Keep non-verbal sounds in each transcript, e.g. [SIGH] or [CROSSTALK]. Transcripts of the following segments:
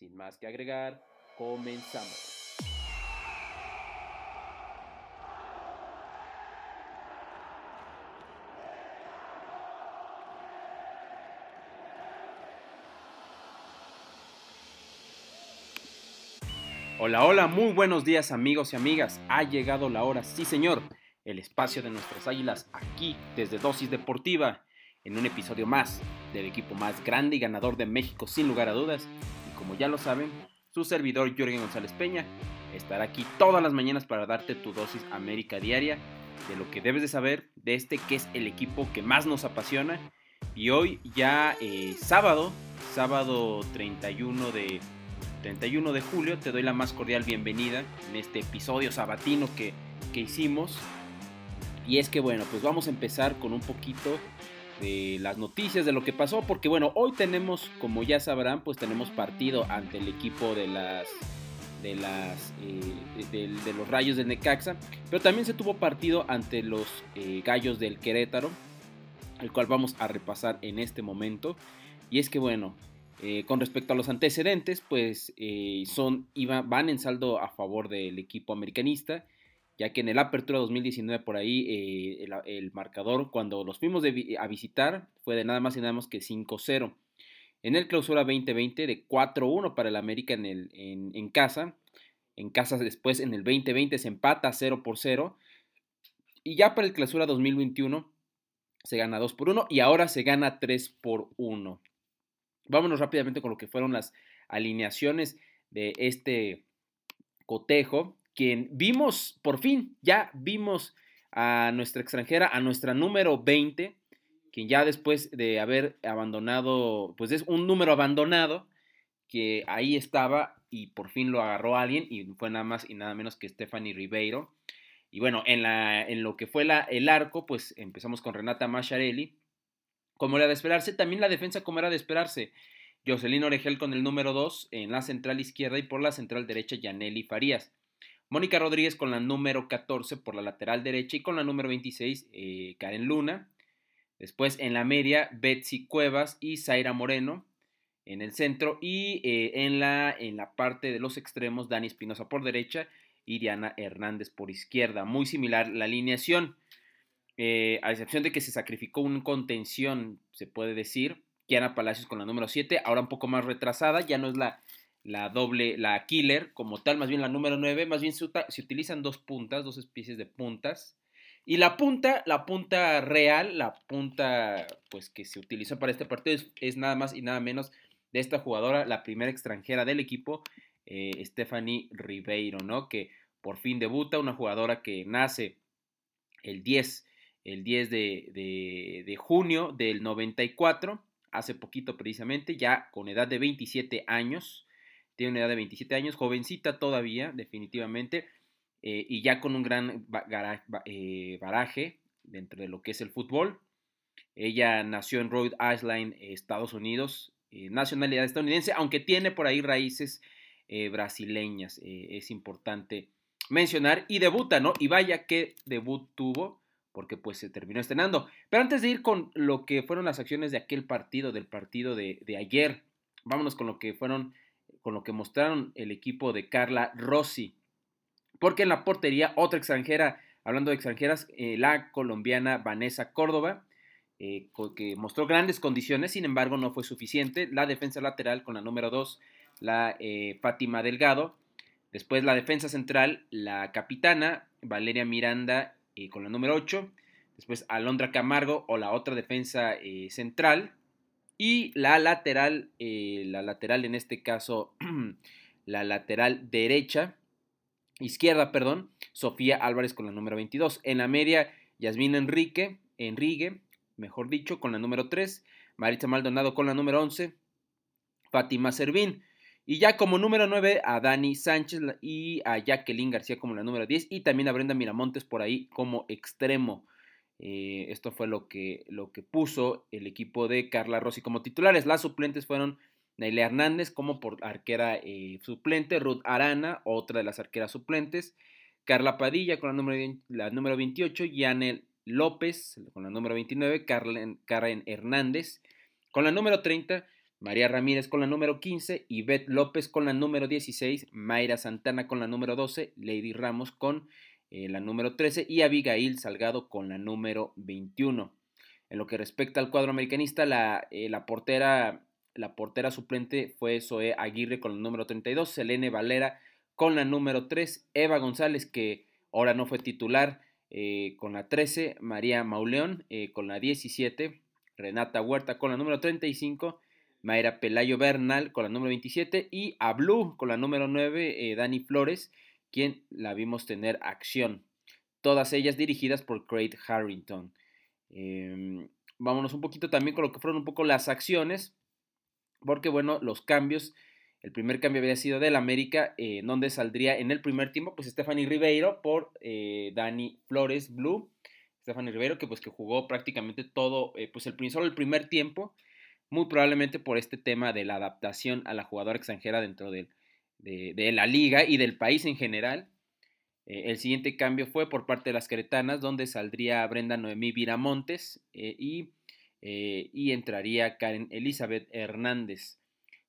Sin más que agregar, comenzamos. Hola, hola, muy buenos días amigos y amigas. Ha llegado la hora, sí señor, el espacio de nuestras águilas aquí desde Dosis Deportiva, en un episodio más del equipo más grande y ganador de México sin lugar a dudas. Como ya lo saben, su servidor Jürgen González Peña estará aquí todas las mañanas para darte tu dosis América diaria de lo que debes de saber de este que es el equipo que más nos apasiona. Y hoy ya eh, sábado, sábado 31 de 31 de julio. Te doy la más cordial bienvenida en este episodio sabatino que, que hicimos. Y es que bueno, pues vamos a empezar con un poquito de las noticias de lo que pasó, porque bueno, hoy tenemos, como ya sabrán, pues tenemos partido ante el equipo de las de las eh, de, los Rayos del Necaxa, pero también se tuvo partido ante los eh, Gallos del Querétaro, el cual vamos a repasar en este momento. Y es que bueno, eh, con respecto a los antecedentes, pues son, van en saldo a favor del equipo americanista, ya que en el Apertura 2019 por ahí eh, el, marcador cuando los fuimos a visitar fue de nada más y nada menos que 5-0. En el Clausura 2020 de 4-1 para el América en, el, en, casa. En casa después en el 2020 se empata 0 por 0. Y ya para el Clausura 2021 se gana 2 por 1 y ahora se gana 3 por 1. Vámonos rápidamente con lo que fueron las alineaciones de este cotejo, quien vimos, por fin, ya vimos a nuestra extranjera, a nuestra número 20, quien ya después de haber abandonado, pues es un número abandonado, que ahí estaba y por fin lo agarró alguien y fue nada más y nada menos que Stephanie Ribeiro. Y bueno, en, la, en lo que fue la, el arco, pues empezamos con Renata Macharelli, como era de esperarse, también la defensa como era de esperarse. Jocelyn Oregel con el número 2 en la central izquierda y por la central derecha Yaneli Farías. Mónica Rodríguez con la número 14 por la lateral derecha y con la número 26 eh, Karen Luna. Después en la media Betsy Cuevas y Zaira Moreno en el centro y eh, en, la, en la parte de los extremos Dani Espinosa por derecha y Diana Hernández por izquierda. Muy similar la alineación. Eh, a excepción de que se sacrificó un contención, se puede decir, Kiana Palacios con la número 7, ahora un poco más retrasada, ya no es la, la doble, la killer como tal, más bien la número 9, más bien se, utilizan dos puntas, dos especies de puntas. Y la punta, la punta real, la punta pues que se utilizó para este partido es, nada más y nada menos de esta jugadora, la primera extranjera del equipo, eh, Stephanie Ribeiro, ¿no? Que por fin debuta, una jugadora que nace el 10 el 10 de, junio del 94, hace poquito precisamente, ya con edad de 27 años, tiene una edad de 27 años, jovencita todavía, definitivamente, eh, y ya con un gran eh, baraje dentro de lo que es el fútbol. Ella nació en Rhode Island, Estados Unidos, eh, nacionalidad estadounidense, aunque tiene por ahí raíces brasileñas, es importante mencionar, y debuta, ¿no? Y vaya qué debut tuvo, porque pues se terminó estrenando. Pero antes de ir con lo que fueron las acciones de aquel partido, del partido de, ayer, vámonos con lo que fueron, con lo que mostraron el equipo de Carla Rossi. Porque en la portería, otra extranjera, hablando de extranjeras, eh, la colombiana Vanessa Córdoba, eh, que mostró grandes condiciones, sin embargo no fue suficiente. La defensa lateral con la número 2, la eh, Fátima Delgado. Después la defensa central, la capitana Valeria Miranda con la número 8. Después Alondra Camargo o la otra defensa central. Y la lateral, eh, la lateral en este caso, [CLEARS THROAT] la lateral derecha, izquierda, perdón, Sofía Álvarez con la número 22. En la media, Yasmín Enrique, Enrique, mejor dicho, con la número 3. Maritza Maldonado con la número 11. Fátima Servín. Y ya como número 9 a Dani Sánchez y a Jacqueline García como la número 10 y también a Brenda Miramontes por ahí como extremo. Eh, esto fue lo que, lo que puso el equipo de Carla Rossi como titulares. Las suplentes fueron Nailea Hernández como por arquera eh, suplente, Ruth Arana, otra de las arqueras suplentes, Carla Padilla con la número, la número 28, Yanel López con la número 29, Karen Hernández con la número 30, María Ramírez con la número 15, Ivette López con la número 16, Mayra Santana con la número 12, Lady Ramos con eh, la número 13 y Abigail Salgado con la número 21. En lo que respecta al cuadro americanista, la, eh, la, portera, la portera suplente fue Zoe Aguirre con la número 32, Selene Valera con la número 3, Eva González que ahora no fue titular eh, con la 13, María Mauleón con la 17, Renata Huerta con la número 35, Mayra Pelayo Bernal con la número 27 y a Blue con la número 9, Dani Flores quien la vimos tener acción. Todas ellas dirigidas por Craig Harrington. Em, vámonos un poquito también con lo que fueron un poco las acciones, porque bueno, los cambios, el primer cambio había sido del América, eh, donde saldría en el primer tiempo, pues Stephanie Ribeiro por eh, Dani Flores Blue. Stephanie Ribeiro, que pues que jugó prácticamente todo, eh, pues el, solo el primer tiempo, muy probablemente por este tema de la adaptación a la jugadora extranjera dentro del, de, la liga y del país en general. Eh, el siguiente cambio fue por parte de las queretanas, donde saldría Brenda Noemí Viramontes eh, y, eh, y, entraría Karen Elizabeth Hernández.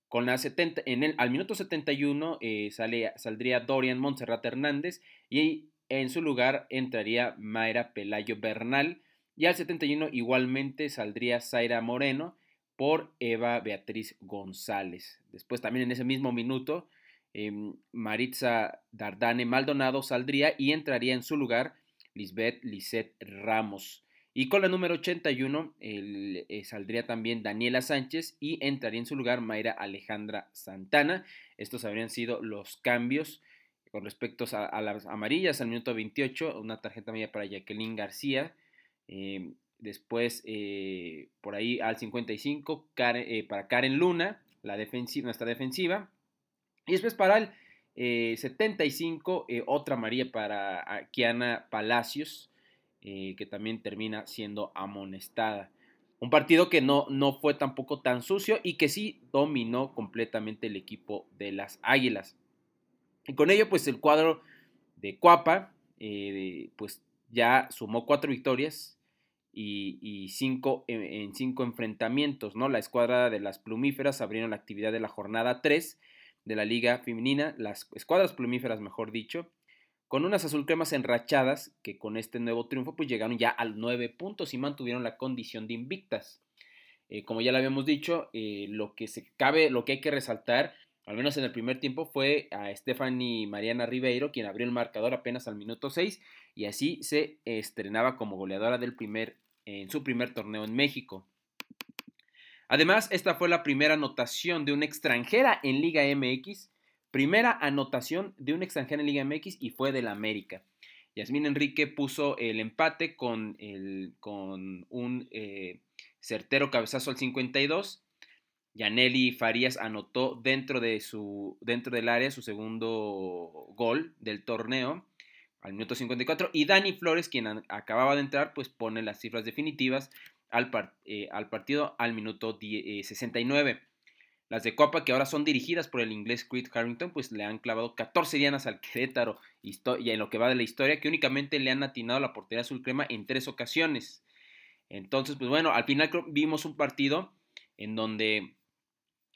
Con la 70, en el, al minuto 71 sale, saldría Dorian Montserrat Hernández y en su lugar entraría Mayra Pelayo Bernal. Y al 71 igualmente saldría Zaira Moreno por Eva Beatriz González. Después también en ese mismo minuto Em, Maritza Dardane Maldonado saldría y entraría en su lugar Lisbeth Lisette Ramos. Y con la número 81 eh, saldría también Daniela Sánchez y entraría en su lugar Mayra Alejandra Santana. Estos habrían sido los cambios con respecto a, las amarillas. Al minuto 28, una tarjeta media para Jacqueline García. Em, después, eh, por ahí al 55, eh, para Karen Luna, la defensiva, nuestra defensiva. Y después para el 75, eh, eh, otra María para Kiana Palacios, eh, que también termina siendo amonestada. Un partido que no, no fue tampoco tan sucio y que sí dominó completamente el equipo de las Águilas. Y con ello, pues el cuadro de Cuapa, pues ya sumó cuatro victorias y, cinco en, cinco enfrentamientos, ¿no? La escuadra de las plumíferas abrieron la actividad de la jornada 3 de la liga femenina, las escuadras plumíferas mejor dicho, con unas azulcremas enrachadas que con este nuevo triunfo pues llegaron ya a nueve puntos y mantuvieron la condición de invictas. Eh, como ya lo habíamos dicho, eh, lo que se cabe, lo que hay que resaltar, al menos en el primer tiempo, fue a Stephanie Mariana Ribeiro, quien abrió el marcador apenas al minuto 6 y así se estrenaba como goleadora del primer, en su primer torneo en México. Además, esta fue la primera anotación de una extranjera en Liga MX, primera anotación de una extranjera en Liga MX y fue del América. Yasmín Enrique puso el empate con, un eh, certero cabezazo al 52. Yaneli Farías anotó dentro, dentro del área su segundo gol del torneo al minuto 54 y Dani Flores, quien acababa de entrar, pues pone las cifras definitivas eh, al, partido al minuto 69. Eh, Las de Copa, que ahora son dirigidas por el inglés Creed Harrington, pues le han clavado 14 dianas al Querétaro y en lo que va de la historia, que únicamente le han atinado la portería azul crema en tres ocasiones. Entonces, pues bueno, al final vimos un partido en donde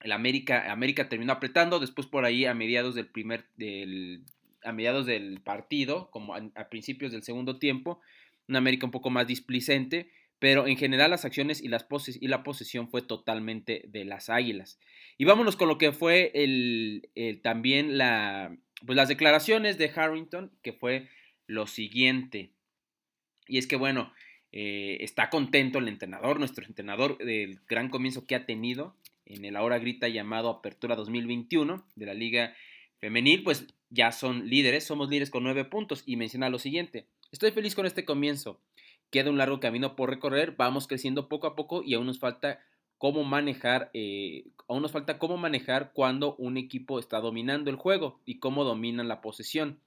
el América, América terminó apretando, después por ahí a mediados del primer, del, a mediados del partido, como a, a principios del segundo tiempo, un América un poco más displicente, pero en general las acciones y, las poses y la posesión fue totalmente de las Águilas. Y vámonos con lo que fue también la, pues las declaraciones de Harrington, que fue lo siguiente. Y es que bueno, eh, está contento el entrenador, nuestro entrenador del gran comienzo que ha tenido en el ahora grita llamado Apertura 2021 de la Liga Femenil, pues ya son líderes, somos líderes con nueve puntos y menciona lo siguiente. Estoy feliz con este comienzo. Queda un largo camino por recorrer, vamos creciendo poco a poco y aún nos falta cómo manejar, eh, aún nos falta cómo manejar cuando un equipo está dominando el juego y cómo dominan la posesión.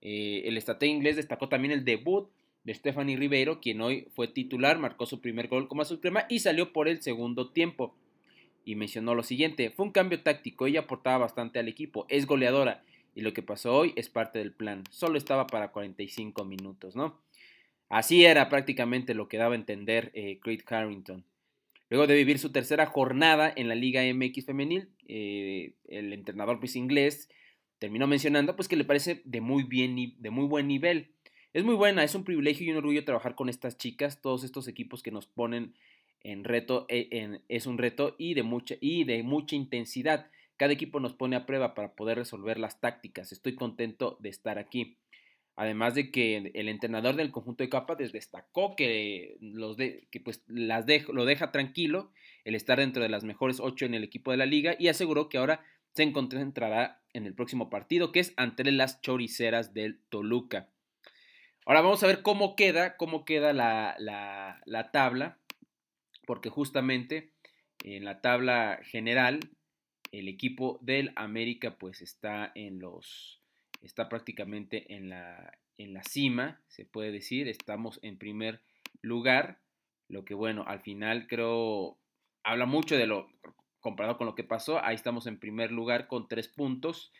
Eh, el estratega inglés destacó también el debut de Stephanie Ribeiro, quien hoy fue titular, marcó su primer gol como suprema y salió por el segundo tiempo. Y mencionó lo siguiente, fue un cambio táctico, ella aportaba bastante al equipo, es goleadora y lo que pasó hoy es parte del plan, solo estaba para 45 minutos, ¿no? Así era prácticamente lo que daba a entender eh, Creed Carrington. Luego de vivir su tercera jornada en la Liga MX femenil, eh, el entrenador pues, inglés terminó mencionando pues que le parece de muy bien de muy buen nivel. Es muy buena, es un privilegio y un orgullo trabajar con estas chicas, todos estos equipos que nos ponen en reto, eh, es un reto y de mucha y de mucha intensidad. Cada equipo nos pone a prueba para poder resolver las tácticas. Estoy contento de estar aquí. Además de que el entrenador del conjunto de capas destacó que, los de, que pues las lo deja tranquilo el estar dentro de las mejores ocho en el equipo de la liga y aseguró que ahora se concentrará en el próximo partido, que es ante las choriceras del Toluca. Ahora vamos a ver cómo queda, cómo queda la, la, tabla, porque justamente en la tabla general el equipo del América pues está en los está prácticamente en la, en la cima, se puede decir, estamos en primer lugar, lo que bueno, al final creo habla mucho de lo comparado con lo que pasó, ahí estamos en primer lugar con tres puntos.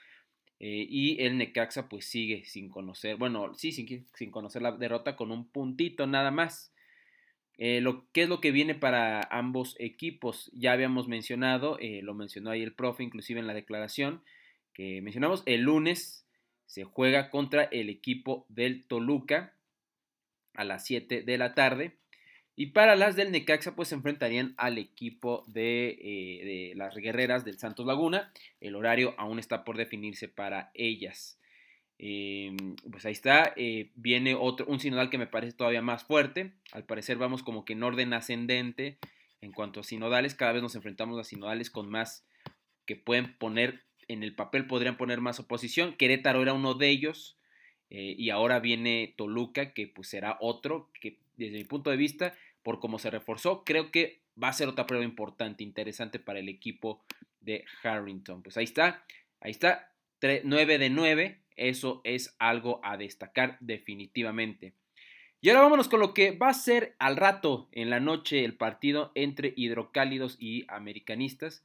Eh, y el Necaxa pues sigue sin conocer, bueno, sí, sin, sin conocer la derrota con un puntito nada más. Eh, lo, ¿Qué es lo que viene para ambos equipos? Ya habíamos mencionado, eh, lo mencionó ahí el profe, inclusive en la declaración que mencionamos, el lunes se juega contra el equipo del Toluca a las 7 de la tarde. Y para las del Necaxa, pues se enfrentarían al equipo de, eh, las guerreras del Santos Laguna. El horario aún está por definirse para ellas. Em, pues ahí está. Eh, viene otro, un sinodal que me parece todavía más fuerte. Al parecer vamos como que en orden ascendente en cuanto a sinodales. Cada vez nos enfrentamos a sinodales con más que pueden poner en el papel, podrían poner más oposición. Querétaro era uno de ellos. Eh, y ahora viene Toluca, que pues será otro, que desde mi punto de vista por cómo se reforzó. Creo que va a ser otra prueba importante, interesante para el equipo de Harrington. Pues ahí está, ahí está, 9 de 9, eso es algo a destacar definitivamente. Y ahora vámonos con lo que va a ser al rato en la noche el partido entre hidrocálidos y americanistas.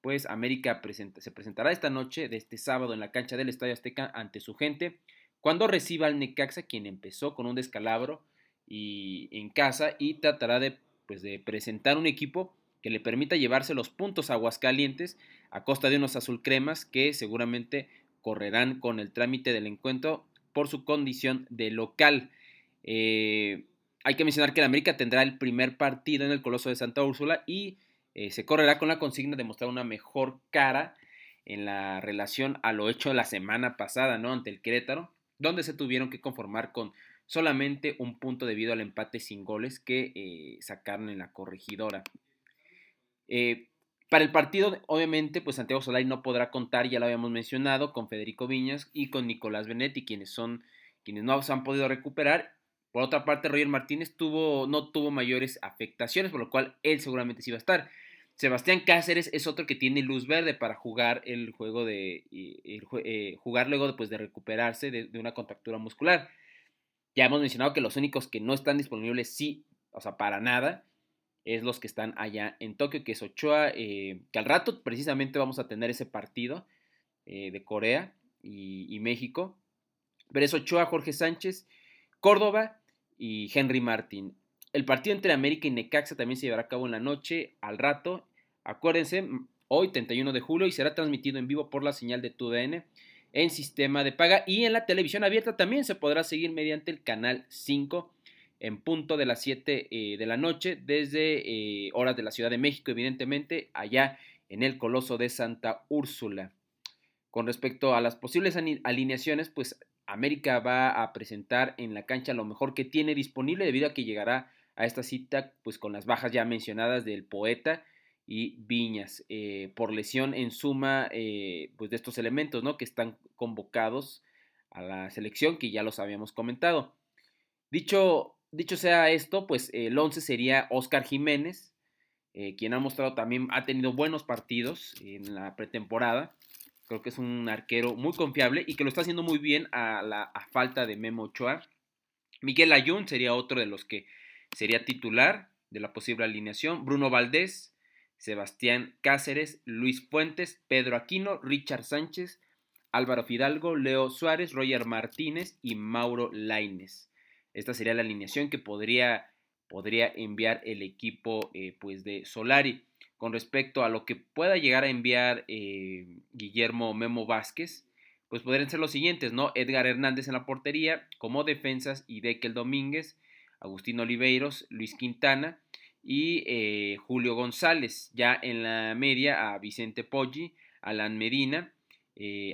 Pues América se presentará esta noche de este sábado en la cancha del Estadio Azteca ante su gente cuando reciba al Necaxa, quien empezó con un descalabro y en casa y tratará de, pues, de presentar un equipo que le permita llevarse los puntos a Aguascalientes a costa de unos azul cremas que seguramente correrán con el trámite del encuentro por su condición de local. Eh, hay que mencionar que el América tendrá el primer partido en el Coloso de Santa Úrsula y eh, se correrá con la consigna de mostrar una mejor cara en la relación a lo hecho la semana pasada, ¿no? Ante el Querétaro, donde se tuvieron que conformar con solamente un punto debido al empate sin goles que eh, sacaron en la corregidora. Eh, para el partido, obviamente, pues Santiago Solari no podrá contar, ya lo habíamos mencionado, con Federico Viñas y con Nicolás Benetti, quienes son quienes no se han podido recuperar. Por otra parte, Roger Martínez tuvo, no tuvo mayores afectaciones, por lo cual él seguramente sí va a estar. Sebastián Cáceres es otro que tiene luz verde para jugar el juego de eh, jugar luego pues, de recuperarse de, una contractura muscular. Ya hemos mencionado que los únicos que no están disponibles, sí, o sea, para nada, es los que están allá en Tokio, que es Ochoa, eh, que al rato precisamente vamos a tener ese partido eh, de Corea y, México. Pero es Ochoa, Jorge Sánchez, Córdoba y Henry Martin. El partido entre América y Necaxa también se llevará a cabo en la noche, al rato. Acuérdense, hoy 31 de julio y será transmitido en vivo por la señal de TUDN en sistema de paga y en la televisión abierta también se podrá seguir mediante el canal 5 en punto de las 7 eh, de la noche desde eh, horas de la Ciudad de México, evidentemente, allá en el Coloso de Santa Úrsula. Con respecto a las posibles alineaciones, pues América va a presentar en la cancha lo mejor que tiene disponible debido a que llegará a esta cita pues con las bajas ya mencionadas del poeta y Viñas eh, por lesión en suma eh, pues de estos elementos ¿no? que están convocados a la selección que ya los habíamos comentado. Dicho, dicho sea esto, pues el 11 sería Oscar Jiménez, eh, quien ha mostrado también, ha tenido buenos partidos en la pretemporada. Creo que es un arquero muy confiable y que lo está haciendo muy bien a, la, falta de Memo Ochoa. Miguel Ayun sería otro de los que sería titular de la posible alineación. Bruno Valdés, Sebastián Cáceres, Luis Puentes, Pedro Aquino, Richard Sánchez, Álvaro Fidalgo, Leo Suárez, Roger Martínez y Mauro Laines. Esta sería la alineación que podría podría enviar el equipo eh, pues de Solari. Con respecto a lo que pueda llegar a enviar eh, Guillermo Memo Vázquez, pues podrían ser los siguientes, ¿no? Edgar Hernández en la portería, como defensas, y Dekel Domínguez, Agustín Oliveiros, Luis Quintana y eh, Julio González. Ya en la media a Vicente Poggi, Alan Medina,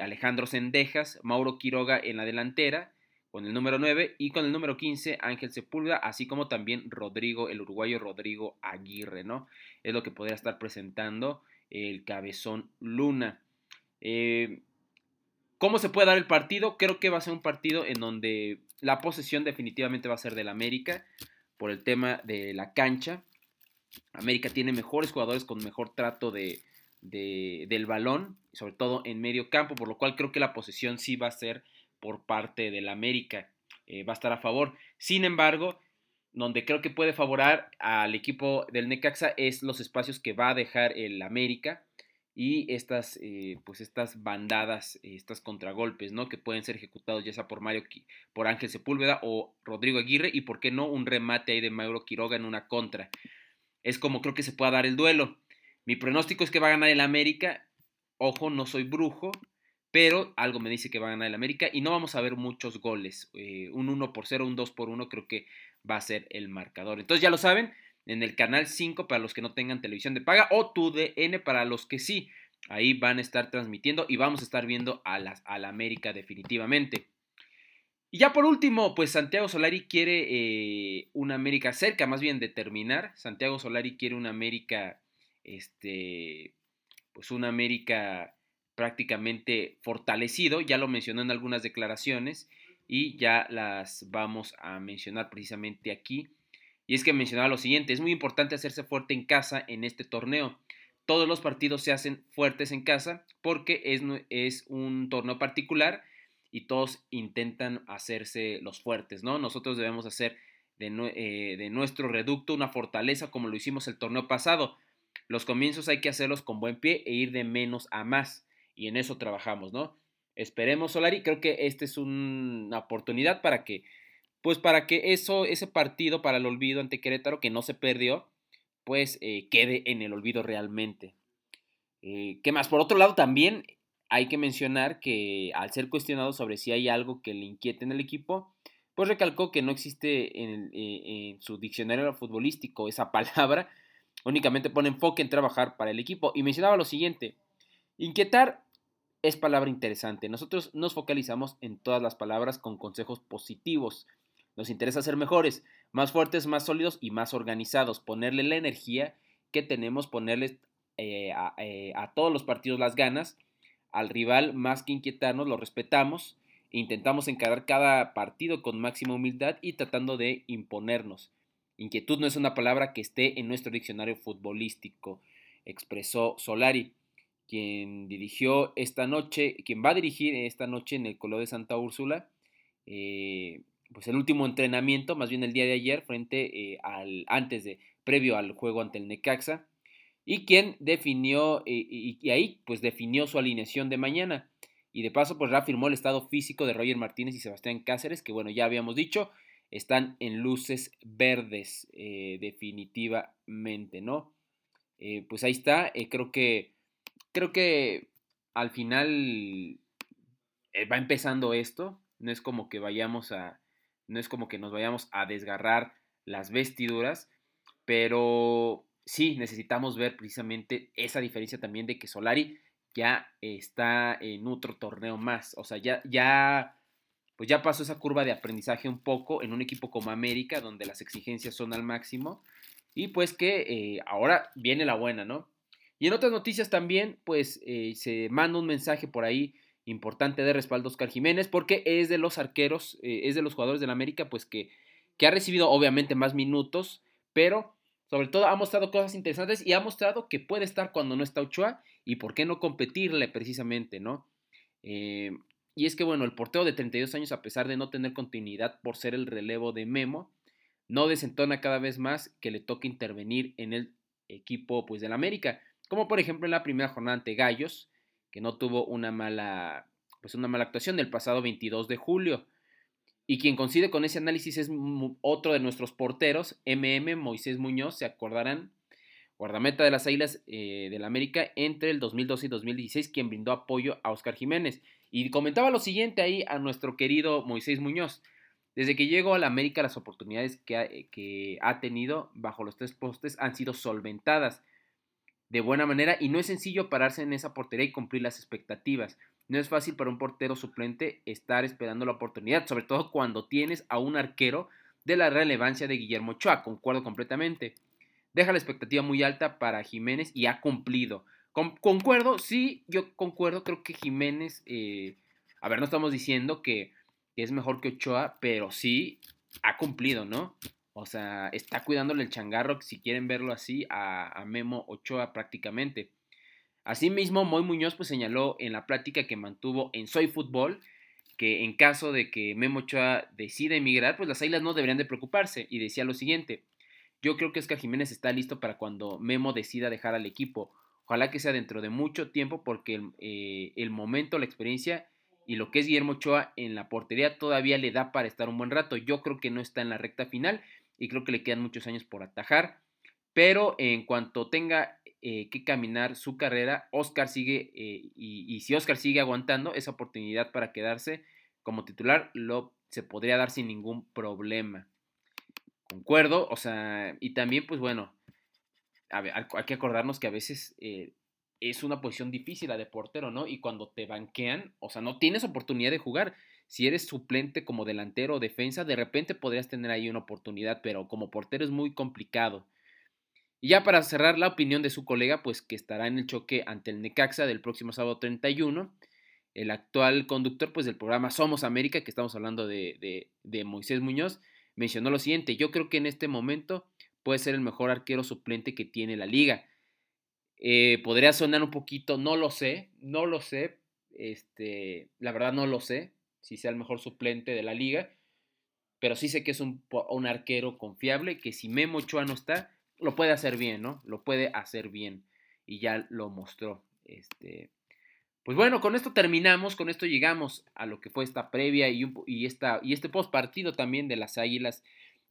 Alejandro Sendejas, Mauro Quiroga en la delantera, con el número 9 y con el número 15 Ángel Sepúlveda, así como también Rodrigo, el uruguayo Rodrigo Aguirre, ¿no? Es lo que podría estar presentando el cabezón Luna. Eh, ¿Cómo se puede dar el partido? Creo que va a ser un partido en donde la posesión definitivamente va a ser del América por el tema de la cancha. América tiene mejores jugadores con mejor trato de, del balón, sobre todo en medio campo, por lo cual creo que la posesión sí va a ser por parte del América. Eh, va a estar a favor. Sin embargo, donde creo que puede favorar al equipo del Necaxa es los espacios que va a dejar el América y estas, eh, pues estas bandadas, estos contragolpes, ¿no? Que pueden ser ejecutados ya sea por Mario, por Ángel Sepúlveda o Rodrigo Aguirre y por qué no un remate ahí de Mauro Quiroga en una contra. Es como creo que se pueda dar el duelo. Mi pronóstico es que va a ganar el América. Ojo, no soy brujo, pero algo me dice que va a ganar el América y no vamos a ver muchos goles. Eh, un 1 por 0, un 2 por 1 creo que va a ser el marcador. Entonces ya lo saben, en el canal 5 para los que no tengan televisión de paga o tu DN para los que sí. Ahí van a estar transmitiendo y vamos a estar viendo a, las, a la América definitivamente. Y ya por último, pues Santiago Solari quiere eh, una América cerca, más bien de terminar. Santiago Solari quiere una América, este, pues América prácticamente fortalecido, ya lo mencionó en algunas declaraciones y ya las vamos a mencionar precisamente aquí. Y es que mencionaba lo siguiente, es muy importante hacerse fuerte en casa en este torneo. Todos los partidos se hacen fuertes en casa porque es, es un torneo particular y todos intentan hacerse los fuertes, ¿no? Nosotros debemos hacer de, eh, de nuestro reducto una fortaleza como lo hicimos el torneo pasado. Los comienzos hay que hacerlos con buen pie e ir de menos a más y en eso trabajamos, ¿no? Esperemos, Solari, creo que esta es una oportunidad para que, pues para que eso, ese partido para el olvido ante Querétaro, que no se perdió, pues eh, quede en el olvido realmente. Eh, ¿Qué más? Por otro lado, también hay que mencionar que al ser cuestionado sobre si hay algo que le inquiete en el equipo, pues recalcó que no existe en, eh, su diccionario futbolístico esa [LAUGHS] palabra, únicamente pone enfoque en trabajar para el equipo y mencionaba lo siguiente, inquietar es palabra interesante. Nosotros nos focalizamos en todas las palabras con consejos positivos. Nos interesa ser mejores, más fuertes, más sólidos y más organizados. Ponerle la energía que tenemos, ponerle eh, eh, a, todos los partidos las ganas. Al rival, más que inquietarnos, lo respetamos. E intentamos encarar cada partido con máxima humildad y tratando de imponernos. Inquietud no es una palabra que esté en nuestro diccionario futbolístico, expresó Solari quien dirigió esta noche, quien va a dirigir esta noche en el Colo de Santa Úrsula, eh, pues el último entrenamiento, más bien el día de ayer, frente eh, al, antes de, previo al juego ante el Necaxa, y quien definió, eh, y, ahí pues definió su alineación de mañana, y de paso pues reafirmó el estado físico de Roger Martínez y Sebastián Cáceres, que bueno, ya habíamos dicho, están en luces verdes definitivamente, ¿no? pues ahí está, creo que creo que al final eh, va empezando esto, no es como que vayamos a, no es como que nos vayamos a desgarrar las vestiduras, pero sí necesitamos ver precisamente esa diferencia también de que Solari ya está en otro torneo más, o sea, ya, pues ya pasó esa curva de aprendizaje un poco en un equipo como América, donde las exigencias son al máximo, y pues que eh, ahora viene la buena, ¿no? Y en otras noticias también, pues eh, se manda un mensaje por ahí importante de respaldo a Oscar Jiménez, porque es de los arqueros, eh, es de los jugadores del América, pues que, que ha recibido obviamente más minutos, pero sobre todo ha mostrado cosas interesantes y ha mostrado que puede estar cuando no está Ochoa y por qué no competirle precisamente, ¿no? Eh, y es que, bueno, el portero de 32 años, a pesar de no tener continuidad por ser el relevo de Memo, no desentona cada vez más que le toque intervenir en el equipo pues del América, como por ejemplo en la primera jornada ante Gallos, que no tuvo una mala pues una mala actuación del pasado 22 de julio. Y quien coincide con ese análisis es otro de nuestros porteros, MM Moisés Muñoz, se acordarán, guardameta de las Águilas eh, del América entre el 2012 y 2016, quien brindó apoyo a Oscar Jiménez. Y comentaba lo siguiente ahí a nuestro querido Moisés Muñoz. Desde que llegó a la América, las oportunidades que ha, que ha tenido bajo los tres postes han sido solventadas de buena manera y no es sencillo pararse en esa portería y cumplir las expectativas. No es fácil para un portero suplente estar esperando la oportunidad, sobre todo cuando tienes a un arquero de la relevancia de Guillermo Ochoa, concuerdo completamente. Deja la expectativa muy alta para Jiménez y ha cumplido. concuerdo, sí, yo concuerdo, creo que Jiménez, eh, a ver, no estamos diciendo que es mejor que Ochoa, pero sí ha cumplido, ¿no? O sea, está cuidándole el changarro, si quieren verlo así, a, a Memo Ochoa prácticamente. Asimismo, Moy Muñoz pues, señaló en la plática que mantuvo en Soy Fútbol que en caso de que Memo Ochoa decida emigrar, pues las Águilas no deberían de preocuparse. Y decía lo siguiente, yo creo que Oscar Jiménez está listo para cuando Memo decida dejar al equipo. Ojalá que sea dentro de mucho tiempo porque el, eh, el momento, la experiencia y lo que es Guillermo Ochoa en la portería todavía le da para estar un buen rato. Yo creo que no está en la recta final y creo que le quedan muchos años por atajar. Pero en cuanto tenga eh, que caminar su carrera. Oscar sigue, eh, y, si Oscar sigue aguantando esa oportunidad para quedarse como titular, lo, se podría dar sin ningún problema. Concuerdo, o sea, y también, pues bueno, hay que acordarnos que a veces eh, es una posición difícil la de portero, ¿no? Y cuando te banquean, o sea, no tienes oportunidad de jugar. Si eres suplente como delantero o defensa, de repente podrías tener ahí una oportunidad, pero como portero es muy complicado. Y ya para cerrar la opinión de su colega, pues que estará en el choque ante el Necaxa del próximo sábado 31, el actual conductor pues del programa Somos América, que estamos hablando de, Moisés Muñoz, mencionó lo siguiente, yo creo que en este momento puede ser el mejor arquero suplente que tiene la liga. Eh, podría sonar un poquito, no lo sé, no lo sé, este, la verdad no lo sé, si sea el mejor suplente de la liga, pero sí sé que es un, un arquero confiable, que si Memo Ochoa no está, lo puede hacer bien, ¿no? Lo puede hacer bien y ya lo mostró. Este, pues bueno, con esto terminamos, con esto llegamos a lo que fue esta previa y, esta, y este post partido también de las Águilas,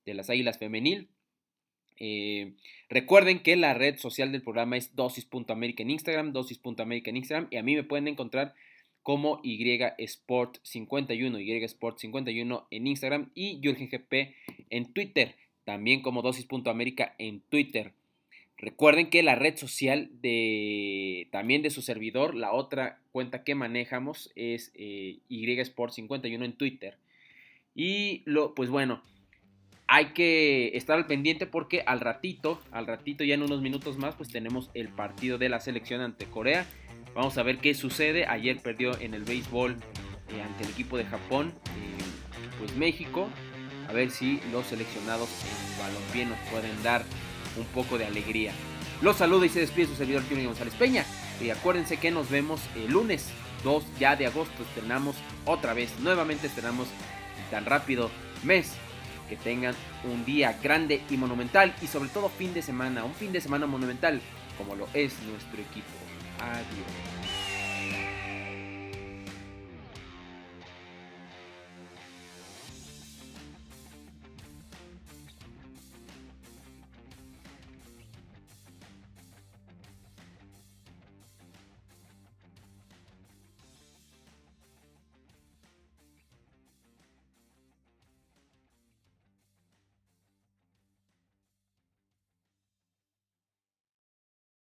de las Águilas Femenil. Eh, recuerden que la red social del programa es dosis.america en Instagram, dosis.america en Instagram y a mí me pueden encontrar como Y Sport 51, Y Sport 51 en Instagram y Jürgen GP en Twitter también como dosis.américa en Twitter. Recuerden que la red social de también de su servidor, la otra cuenta que manejamos es eh, YSport51 en Twitter. Y lo, pues bueno, hay que estar al pendiente porque al ratito, al ratito ya en unos minutos más, pues tenemos el partido de la selección ante Corea. Vamos a ver qué sucede. Ayer perdió en el béisbol eh, ante el equipo de Japón, eh, pues México a ver si los seleccionados en balompié nos pueden dar un poco de alegría. Los saluda y se despide su servidor Junior González Peña. Y acuérdense que nos vemos el lunes 2 ya de agosto. Estrenamos otra vez, nuevamente estrenamos tan rápido mes. Que tengan un día grande y monumental y sobre todo fin de semana, un fin de semana monumental como lo es nuestro equipo. Adiós.